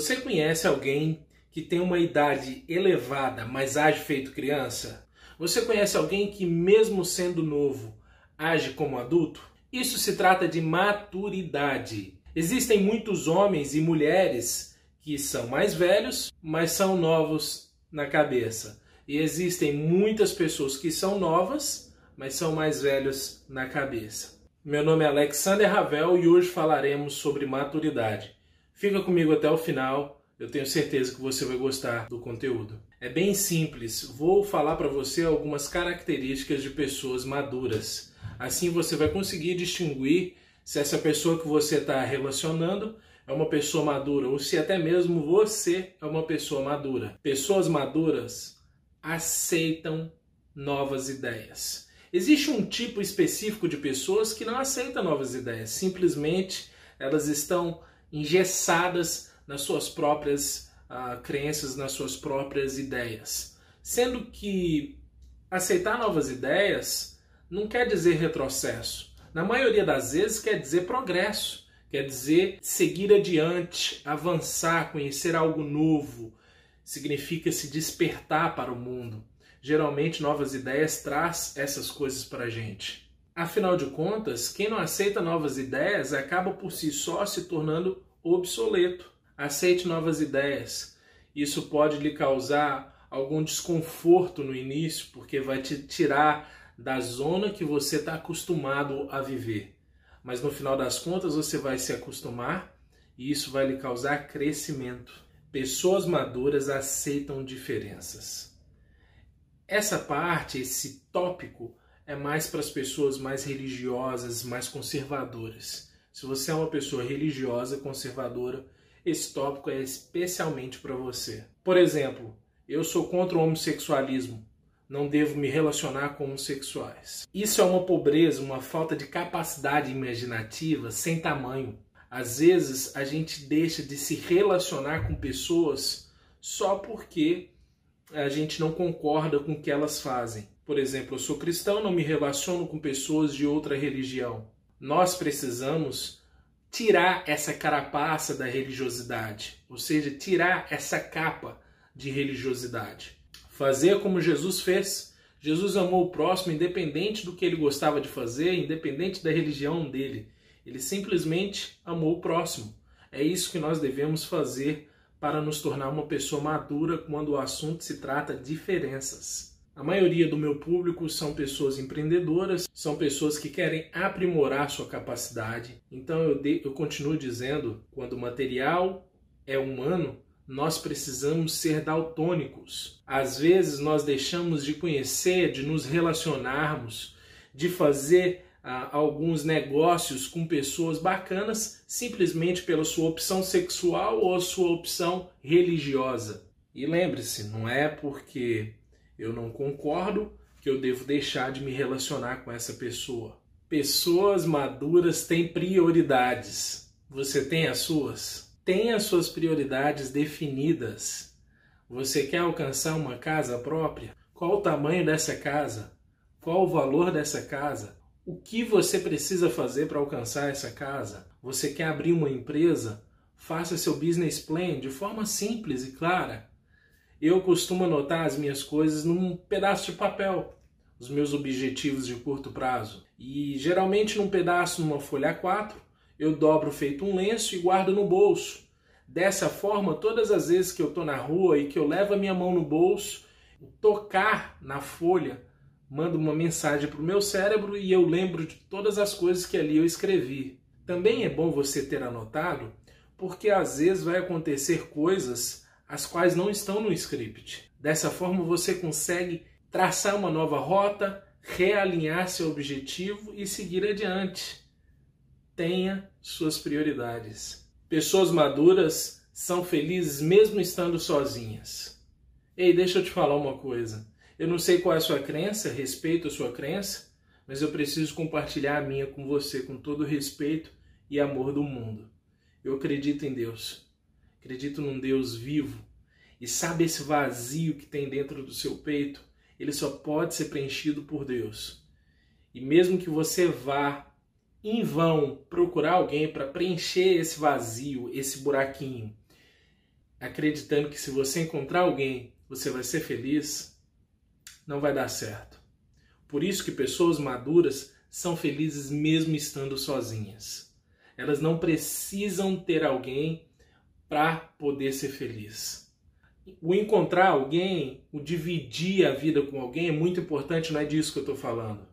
Você conhece alguém que tem uma idade elevada, mas age feito criança? Você conhece alguém que, mesmo sendo novo, age como adulto? Isso se trata de maturidade. Existem muitos homens e mulheres que são mais velhos, mas são novos na cabeça. E existem muitas pessoas que são novas, mas são mais velhos na cabeça. Meu nome é Alexander Ravel e hoje falaremos sobre maturidade. Fica comigo até o final, eu tenho certeza que você vai gostar do conteúdo. É bem simples, vou falar para você algumas características de pessoas maduras. Assim você vai conseguir distinguir se essa pessoa que você está relacionando é uma pessoa madura ou se até mesmo você é uma pessoa madura. Pessoas maduras aceitam novas ideias. Existe um tipo específico de pessoas que não aceitam novas ideias, simplesmente elas estão engessadas nas suas próprias uh, crenças, nas suas próprias ideias. Sendo que aceitar novas ideias não quer dizer retrocesso. Na maioria das vezes quer dizer progresso, quer dizer seguir adiante, avançar, conhecer algo novo. Significa se despertar para o mundo. Geralmente novas ideias traz essas coisas para a gente. Afinal de contas, quem não aceita novas ideias acaba por si só se tornando obsoleto. Aceite novas ideias. Isso pode lhe causar algum desconforto no início, porque vai te tirar da zona que você está acostumado a viver. Mas no final das contas você vai se acostumar e isso vai lhe causar crescimento. Pessoas maduras aceitam diferenças. Essa parte, esse tópico, é mais para as pessoas mais religiosas, mais conservadoras. Se você é uma pessoa religiosa, conservadora, esse tópico é especialmente para você. Por exemplo, eu sou contra o homossexualismo. Não devo me relacionar com homossexuais. Isso é uma pobreza, uma falta de capacidade imaginativa sem tamanho. Às vezes a gente deixa de se relacionar com pessoas só porque a gente não concorda com o que elas fazem. Por exemplo, eu sou cristão, não me relaciono com pessoas de outra religião. Nós precisamos tirar essa carapaça da religiosidade, ou seja, tirar essa capa de religiosidade. Fazer como Jesus fez. Jesus amou o próximo independente do que ele gostava de fazer, independente da religião dele. Ele simplesmente amou o próximo. É isso que nós devemos fazer para nos tornar uma pessoa madura quando o assunto se trata de diferenças. A maioria do meu público são pessoas empreendedoras, são pessoas que querem aprimorar sua capacidade. Então eu, de, eu continuo dizendo, quando o material é humano, nós precisamos ser daltônicos. Às vezes nós deixamos de conhecer, de nos relacionarmos, de fazer ah, alguns negócios com pessoas bacanas simplesmente pela sua opção sexual ou sua opção religiosa. E lembre-se, não é porque eu não concordo que eu devo deixar de me relacionar com essa pessoa. Pessoas maduras têm prioridades. Você tem as suas? Tem as suas prioridades definidas. Você quer alcançar uma casa própria? Qual o tamanho dessa casa? Qual o valor dessa casa? O que você precisa fazer para alcançar essa casa? Você quer abrir uma empresa? Faça seu business plan de forma simples e clara eu costumo anotar as minhas coisas num pedaço de papel, os meus objetivos de curto prazo. E geralmente num pedaço, numa folha A4, eu dobro feito um lenço e guardo no bolso. Dessa forma, todas as vezes que eu estou na rua e que eu levo a minha mão no bolso, tocar na folha manda uma mensagem para o meu cérebro e eu lembro de todas as coisas que ali eu escrevi. Também é bom você ter anotado, porque às vezes vai acontecer coisas as quais não estão no script. Dessa forma você consegue traçar uma nova rota, realinhar seu objetivo e seguir adiante. Tenha suas prioridades. Pessoas maduras são felizes mesmo estando sozinhas. Ei, deixa eu te falar uma coisa. Eu não sei qual é a sua crença, respeito a sua crença, mas eu preciso compartilhar a minha com você com todo o respeito e amor do mundo. Eu acredito em Deus. Acredito num Deus vivo. E sabe esse vazio que tem dentro do seu peito? Ele só pode ser preenchido por Deus. E mesmo que você vá em vão procurar alguém para preencher esse vazio, esse buraquinho, acreditando que se você encontrar alguém, você vai ser feliz, não vai dar certo. Por isso que pessoas maduras são felizes mesmo estando sozinhas. Elas não precisam ter alguém para poder ser feliz. O encontrar alguém, o dividir a vida com alguém é muito importante, não é disso que eu estou falando.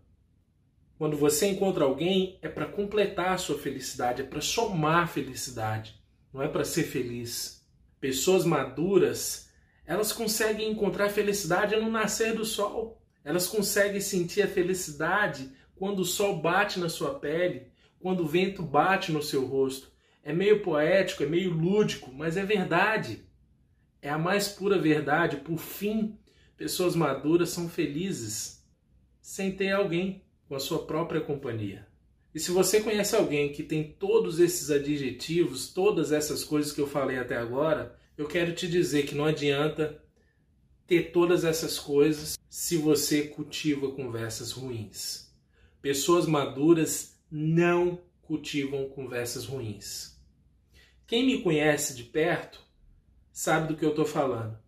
Quando você encontra alguém, é para completar a sua felicidade, é para somar felicidade, não é para ser feliz. Pessoas maduras, elas conseguem encontrar felicidade no nascer do sol. Elas conseguem sentir a felicidade quando o sol bate na sua pele, quando o vento bate no seu rosto. É meio poético, é meio lúdico, mas é verdade. É a mais pura verdade. Por fim, pessoas maduras são felizes sem ter alguém com a sua própria companhia. E se você conhece alguém que tem todos esses adjetivos, todas essas coisas que eu falei até agora, eu quero te dizer que não adianta ter todas essas coisas se você cultiva conversas ruins. Pessoas maduras não cultivam conversas ruins. Quem me conhece de perto sabe do que eu estou falando.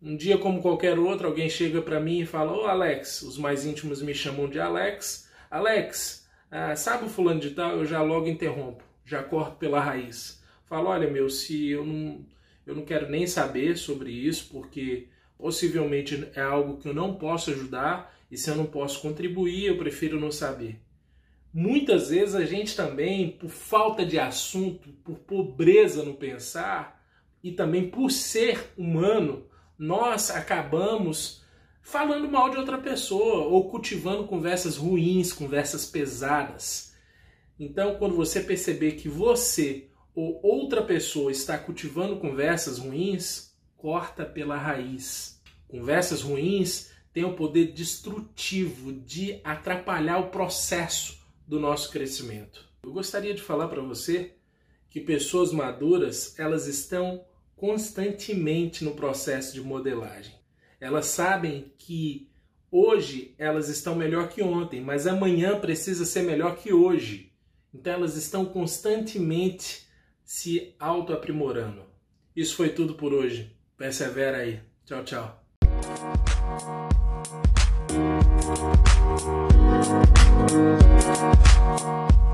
Um dia, como qualquer outro, alguém chega para mim e fala: Ô Alex, os mais íntimos me chamam de Alex. Alex, ah, sabe o fulano de tal? Eu já logo interrompo, já corto pela raiz. Falo: olha, meu, se eu não, eu não quero nem saber sobre isso, porque possivelmente é algo que eu não posso ajudar e se eu não posso contribuir, eu prefiro não saber. Muitas vezes a gente também, por falta de assunto, por pobreza no pensar e também por ser humano, nós acabamos falando mal de outra pessoa ou cultivando conversas ruins, conversas pesadas. Então, quando você perceber que você ou outra pessoa está cultivando conversas ruins, corta pela raiz. Conversas ruins têm o poder destrutivo de atrapalhar o processo do nosso crescimento. Eu gostaria de falar para você que pessoas maduras, elas estão constantemente no processo de modelagem. Elas sabem que hoje elas estão melhor que ontem, mas amanhã precisa ser melhor que hoje. Então elas estão constantemente se auto-aprimorando. Isso foi tudo por hoje. Persevera aí. Tchau, tchau. Thank you.